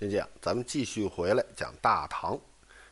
就这样，咱们继续回来讲大唐。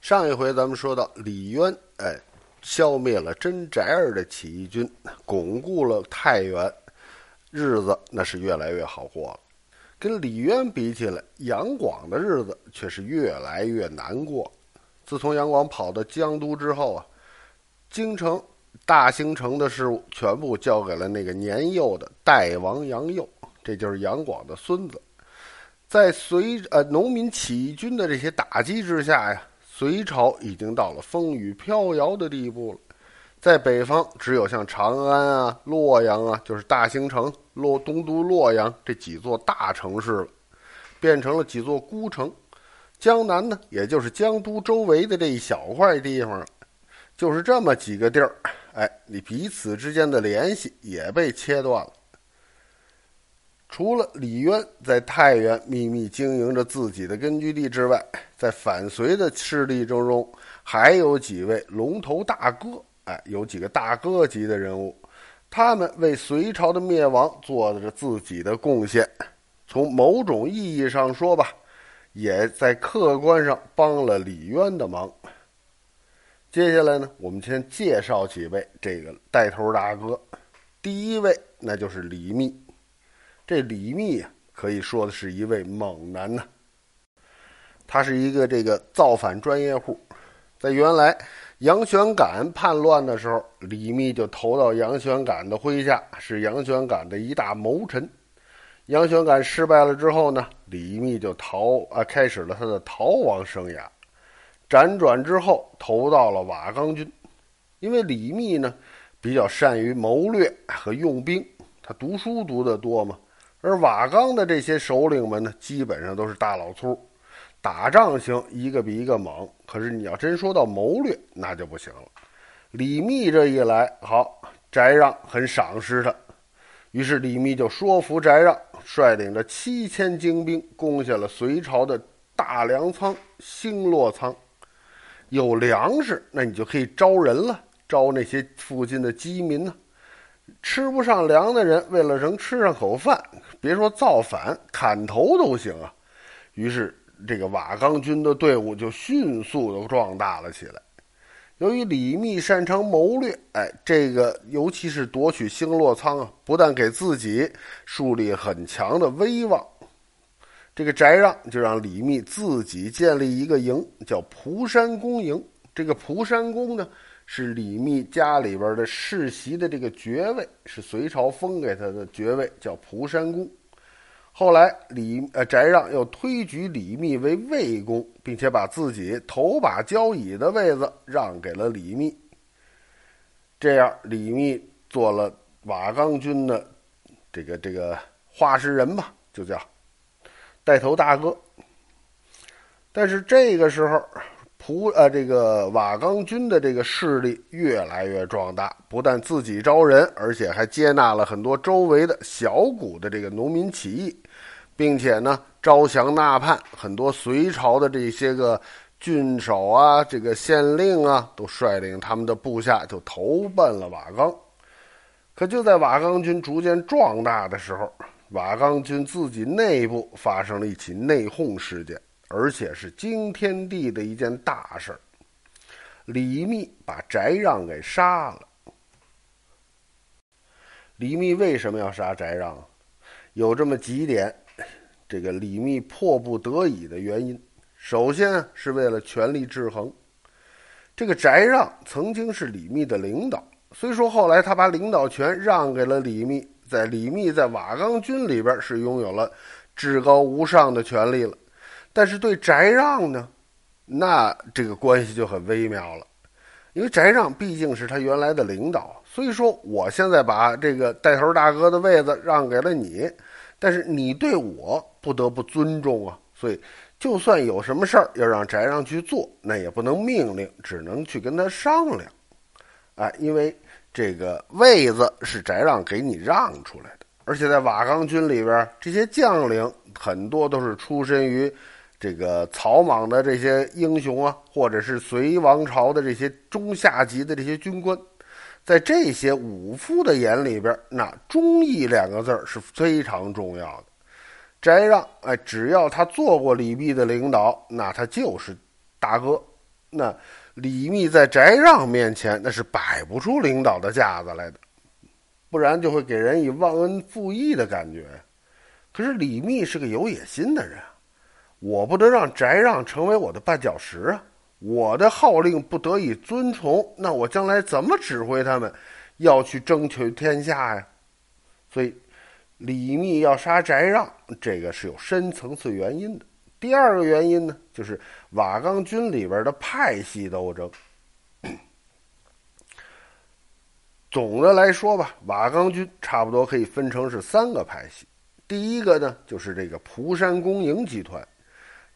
上一回咱们说到李渊，哎，消灭了真宅儿的起义军，巩固了太原，日子那是越来越好过了。跟李渊比起来，杨广的日子却是越来越难过。自从杨广跑到江都之后啊，京城、大兴城的事务全部交给了那个年幼的代王杨佑，这就是杨广的孙子。在隋呃农民起义军的这些打击之下呀，隋朝已经到了风雨飘摇的地步了。在北方，只有像长安啊、洛阳啊，就是大兴城、洛东都洛阳这几座大城市了，变成了几座孤城。江南呢，也就是江都周围的这一小块地方，就是这么几个地儿，哎，你彼此之间的联系也被切断了。除了李渊在太原秘密经营着自己的根据地之外，在反隋的势力之中，还有几位龙头大哥，哎，有几个大哥级的人物，他们为隋朝的灭亡做着自己的贡献。从某种意义上说吧，也在客观上帮了李渊的忙。接下来呢，我们先介绍几位这个带头大哥。第一位，那就是李密。这李密啊，可以说的是一位猛男呐。他是一个这个造反专业户，在原来杨玄感叛乱的时候，李密就投到杨玄感的麾下，是杨玄感的一大谋臣。杨玄感失败了之后呢，李密就逃啊，开始了他的逃亡生涯。辗转之后，投到了瓦岗军，因为李密呢比较善于谋略和用兵，他读书读得多嘛。而瓦岗的这些首领们呢，基本上都是大老粗，打仗行，一个比一个猛。可是你要真说到谋略，那就不行了。李密这一来，好，翟让很赏识他，于是李密就说服翟让，率领着七千精兵攻下了隋朝的大粮仓兴洛仓。有粮食，那你就可以招人了，招那些附近的饥民呢。吃不上粮的人，为了能吃上口饭。别说造反，砍头都行啊！于是，这个瓦岗军的队伍就迅速的壮大了起来。由于李密擅长谋略，哎，这个尤其是夺取星洛仓啊，不但给自己树立很强的威望，这个翟让就让李密自己建立一个营，叫蒲山公营。这个蒲山公呢，是李密家里边的世袭的这个爵位，是隋朝封给他的爵位，叫蒲山公。后来李呃翟让又推举李密为魏公，并且把自己头把交椅的位子让给了李密。这样，李密做了瓦岗军的这个这个话事人吧，就叫带头大哥。但是这个时候，蒲呃这个瓦岗军的这个势力越来越壮大，不但自己招人，而且还接纳了很多周围的小股的这个农民起义。并且呢，招降纳叛，很多隋朝的这些个郡守啊，这个县令啊，都率领他们的部下就投奔了瓦岗。可就在瓦岗军逐渐壮大的时候，瓦岗军自己内部发生了一起内讧事件，而且是惊天地的一件大事儿。李密把翟让给杀了。李密为什么要杀翟让？有这么几点。这个李密迫不得已的原因，首先是为了权力制衡。这个翟让曾经是李密的领导，虽说后来他把领导权让给了李密，在李密在瓦岗军里边是拥有了至高无上的权利了，但是对翟让呢，那这个关系就很微妙了，因为翟让毕竟是他原来的领导，所以说我现在把这个带头大哥的位子让给了你。但是你对我不得不尊重啊，所以就算有什么事儿要让翟让去做，那也不能命令，只能去跟他商量。哎，因为这个位子是翟让给你让出来的，而且在瓦岗军里边，这些将领很多都是出身于这个草莽的这些英雄啊，或者是隋王朝的这些中下级的这些军官。在这些武夫的眼里边，那忠义两个字儿是非常重要的。翟让，哎，只要他做过李密的领导，那他就是大哥。那李密在翟让面前，那是摆不出领导的架子来的，不然就会给人以忘恩负义的感觉。可是李密是个有野心的人，我不能让翟让成为我的绊脚石啊！我的号令不得以遵从，那我将来怎么指挥他们要去争取天下呀？所以。李密要杀翟让，这个是有深层次原因的。第二个原因呢，就是瓦岗军里边的派系斗争。总的来说吧，瓦岗军差不多可以分成是三个派系。第一个呢，就是这个蒲山公营集团，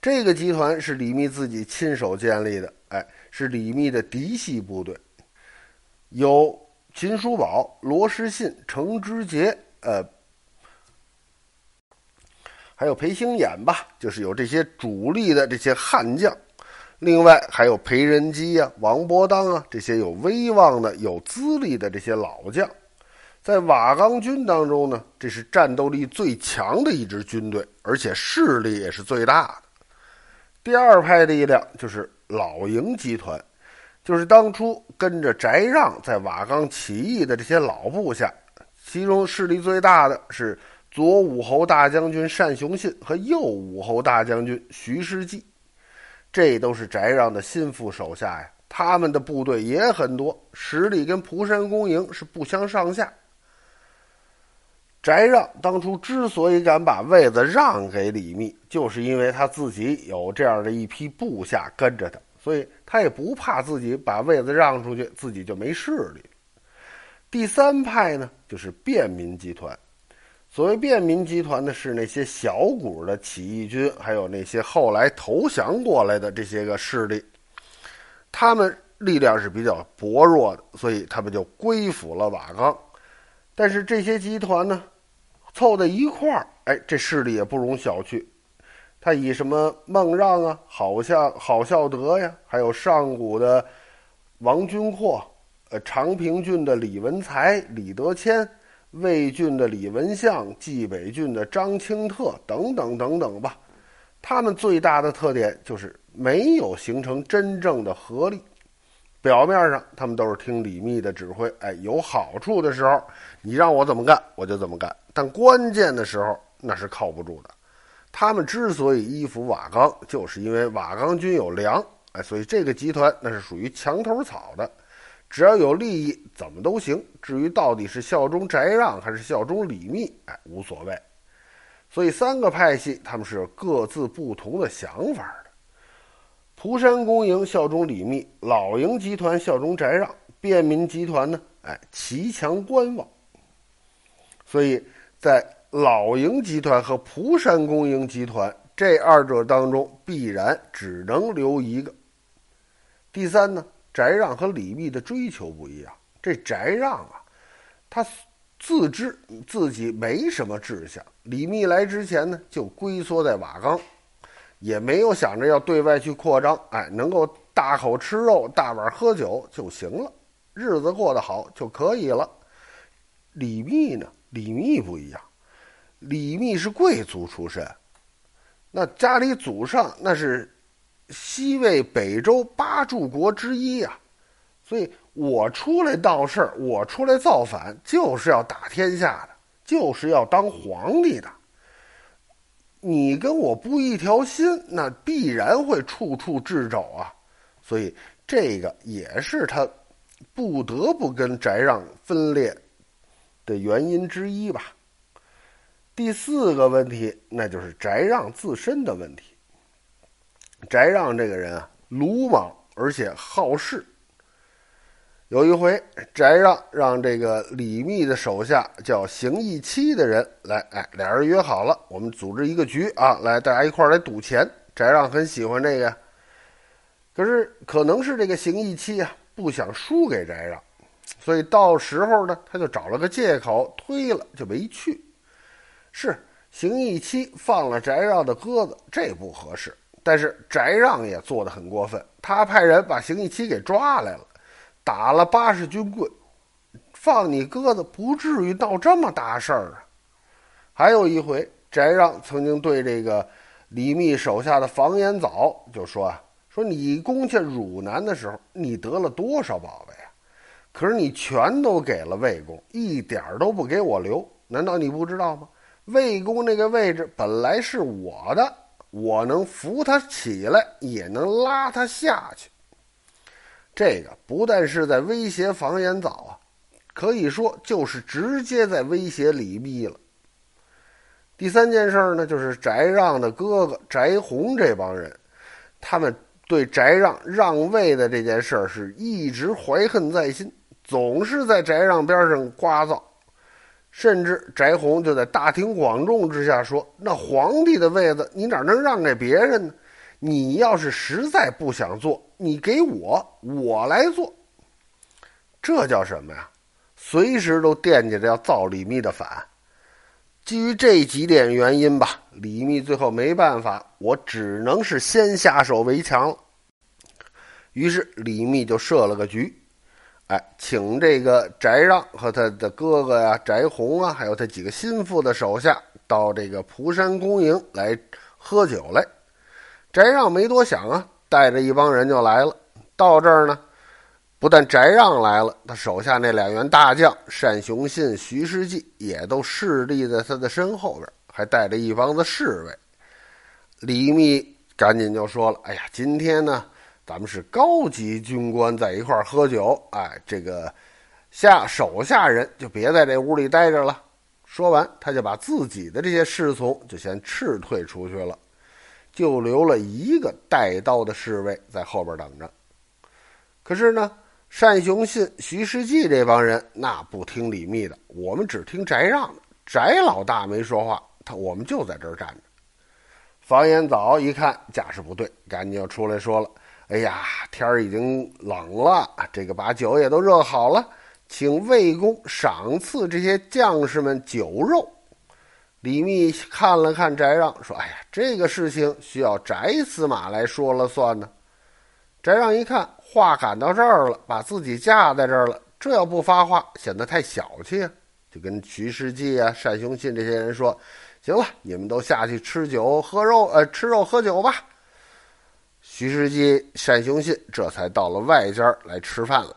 这个集团是李密自己亲手建立的，哎，是李密的嫡系部队，有秦叔宝、罗士信、程之杰，呃。还有裴兴衍吧，就是有这些主力的这些悍将，另外还有裴仁基呀、王伯当啊这些有威望的、有资历的这些老将，在瓦岗军当中呢，这是战斗力最强的一支军队，而且势力也是最大的。第二派的力量就是老营集团，就是当初跟着翟让在瓦岗起义的这些老部下，其中势力最大的是。左武侯大将军单雄信和右武侯大将军徐世绩，这都是翟让的心腹手下呀。他们的部队也很多，实力跟蒲山公营是不相上下。翟让当初之所以敢把位子让给李密，就是因为他自己有这样的一批部下跟着他，所以他也不怕自己把位子让出去，自己就没势力。第三派呢，就是便民集团。所谓便民集团呢，是那些小股的起义军，还有那些后来投降过来的这些个势力，他们力量是比较薄弱的，所以他们就归附了瓦岗。但是这些集团呢，凑在一块儿，哎，这势力也不容小觑。他以什么孟让啊、郝孝郝孝德呀，还有上古的王君阔，呃，长平郡的李文才、李德谦。魏郡的李文相、冀北郡的张清特等等等等吧，他们最大的特点就是没有形成真正的合力。表面上他们都是听李密的指挥，哎，有好处的时候，你让我怎么干我就怎么干。但关键的时候那是靠不住的。他们之所以依附瓦岗，就是因为瓦岗军有粮，哎，所以这个集团那是属于墙头草的。只要有利益，怎么都行。至于到底是效忠翟让还是效忠李密，哎，无所谓。所以三个派系他们是有各自不同的想法。蒲山公营效忠李密，老营集团效忠翟让，便民集团呢，哎，骑墙观望。所以在老营集团和蒲山公营集团这二者当中，必然只能留一个。第三呢？翟让和李密的追求不一样。这翟让啊，他自知自己没什么志向。李密来之前呢，就龟缩在瓦岗，也没有想着要对外去扩张。哎，能够大口吃肉、大碗喝酒就行了，日子过得好就可以了。李密呢，李密不一样，李密是贵族出身，那家里祖上那是。西魏北周八柱国之一呀，所以我出来闹事儿，我出来造反，就是要打天下的，就是要当皇帝的。你跟我不一条心，那必然会处处掣肘啊。所以这个也是他不得不跟翟让分裂的原因之一吧。第四个问题，那就是翟让自身的问题。翟让这个人啊，鲁莽而且好事。有一回，翟让让这个李密的手下叫邢义期的人来，哎，俩人约好了，我们组织一个局啊，来大家一块来赌钱。翟让很喜欢这个，可是可能是这个邢义期啊不想输给翟让，所以到时候呢，他就找了个借口推了，就没去。是邢义期放了翟让的鸽子，这不合适。但是翟让也做得很过分，他派人把邢义期给抓来了，打了八十军棍，放你鸽子不至于闹这么大事儿啊！还有一回，翟让曾经对这个李密手下的房延藻就说啊：“说你攻下汝南的时候，你得了多少宝贝啊？可是你全都给了魏公，一点都不给我留。难道你不知道吗？魏公那个位置本来是我的，我能扶他起来，也能拉他下去。这个不但是在威胁房延藻啊，可以说就是直接在威胁李密了。”第三件事呢，就是翟让的哥哥翟弘这帮人，他们对翟让让位的这件事儿是一直怀恨在心，总是在翟让边上刮噪，甚至翟弘就在大庭广众之下说：“那皇帝的位子你哪能让给别人呢？你要是实在不想做，你给我，我来做。”这叫什么呀？随时都惦记着要造李密的反。基于这几点原因吧，李密最后没办法，我只能是先下手为强了。于是李密就设了个局，哎，请这个翟让和他的哥哥呀翟弘啊，还有他几个心腹的手下到这个蒲山公营来喝酒来。翟让没多想啊，带着一帮人就来了。到这儿呢。不但翟让来了，他手下那两员大将单雄信、徐世绩也都侍立在他的身后边，还带着一帮子侍卫。李密赶紧就说了：“哎呀，今天呢，咱们是高级军官在一块喝酒，哎，这个下手下人就别在这屋里待着了。”说完，他就把自己的这些侍从就先撤退出去了，就留了一个带刀的侍卫在后边等着。可是呢。单雄信、徐世绩这帮人那不听李密的，我们只听翟让的。翟老大没说话，他我们就在这儿站着。房延藻一看架势不对，赶紧就出来说了：“哎呀，天儿已经冷了，这个把酒也都热好了，请魏公赏赐这些将士们酒肉。”李密看了看翟让，说：“哎呀，这个事情需要翟司马来说了算呢。”翟让一看。话赶到这儿了，把自己架在这儿了，这要不发话，显得太小气啊！就跟徐世绩啊、单雄信这些人说：“行了，你们都下去吃酒喝肉，呃，吃肉喝酒吧。”徐世绩、单雄信这才到了外间来吃饭了。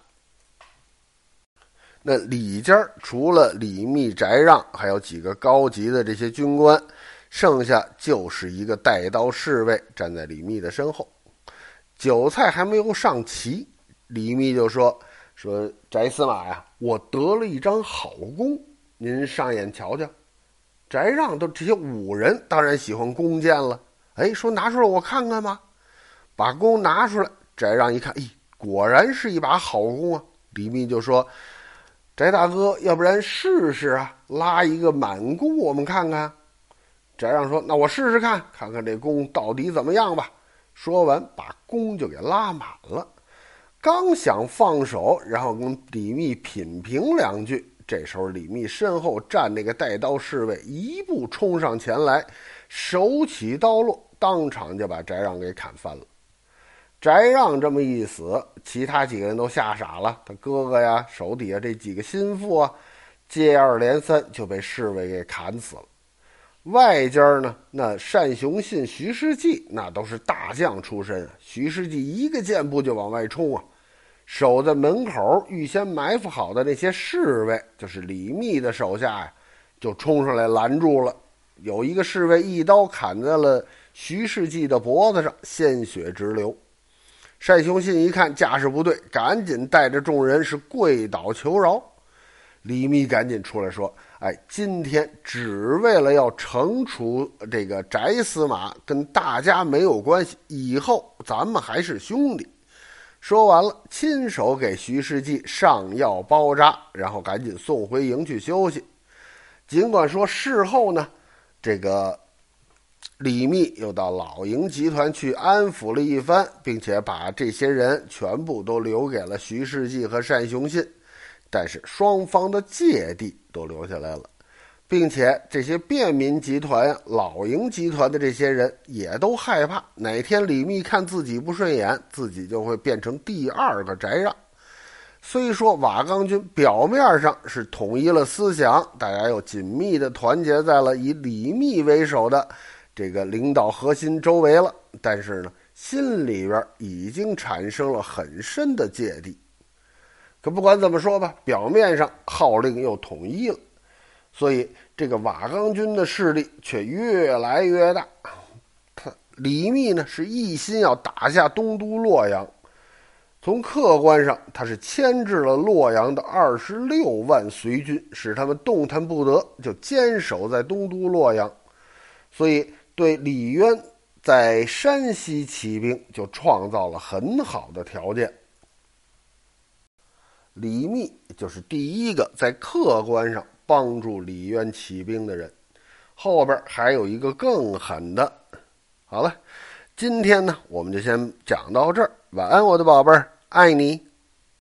那里间除了李密、翟让，还有几个高级的这些军官，剩下就是一个带刀侍卫站在李密的身后。酒菜还没有上齐，李密就说：“说翟司马呀，我得了一张好弓，您上眼瞧瞧。”翟让都这些武人当然喜欢弓箭了，哎，说拿出来我看看吧。把弓拿出来，翟让一看，咦，果然是一把好弓啊。李密就说：“翟大哥，要不然试试啊，拉一个满弓，我们看看。”翟让说：“那我试试看，看看这弓到底怎么样吧。”说完，把弓就给拉满了，刚想放手，然后跟李密品评两句。这时候，李密身后站那个带刀侍卫一步冲上前来，手起刀落，当场就把翟让给砍翻了。翟让这么一死，其他几个人都吓傻了。他哥哥呀，手底下这几个心腹啊，接二连三就被侍卫给砍死了。外间呢，那单雄信、徐世绩那都是大将出身。徐世绩一个箭步就往外冲啊，守在门口预先埋伏好的那些侍卫，就是李密的手下呀，就冲上来拦住了。有一个侍卫一刀砍在了徐世绩的脖子上，鲜血直流。单雄信一看架势不对，赶紧带着众人是跪倒求饶。李密赶紧出来说。哎，今天只为了要惩处这个翟司马，跟大家没有关系。以后咱们还是兄弟。说完了，亲手给徐世绩上药包扎，然后赶紧送回营去休息。尽管说事后呢，这个李密又到老营集团去安抚了一番，并且把这些人全部都留给了徐世绩和单雄信。但是双方的芥蒂都留下来了，并且这些便民集团、老营集团的这些人也都害怕，哪天李密看自己不顺眼，自己就会变成第二个翟让。虽说瓦岗军表面上是统一了思想，大家又紧密的团结在了以李密为首的这个领导核心周围了，但是呢，心里边已经产生了很深的芥蒂。可不管怎么说吧，表面上号令又统一了，所以这个瓦岗军的势力却越来越大。他李密呢是一心要打下东都洛阳。从客观上，他是牵制了洛阳的二十六万随军，使他们动弹不得，就坚守在东都洛阳，所以对李渊在山西起兵就创造了很好的条件。李密就是第一个在客观上帮助李渊起兵的人，后边还有一个更狠的。好了。今天呢，我们就先讲到这儿。晚安，我的宝贝儿，爱你。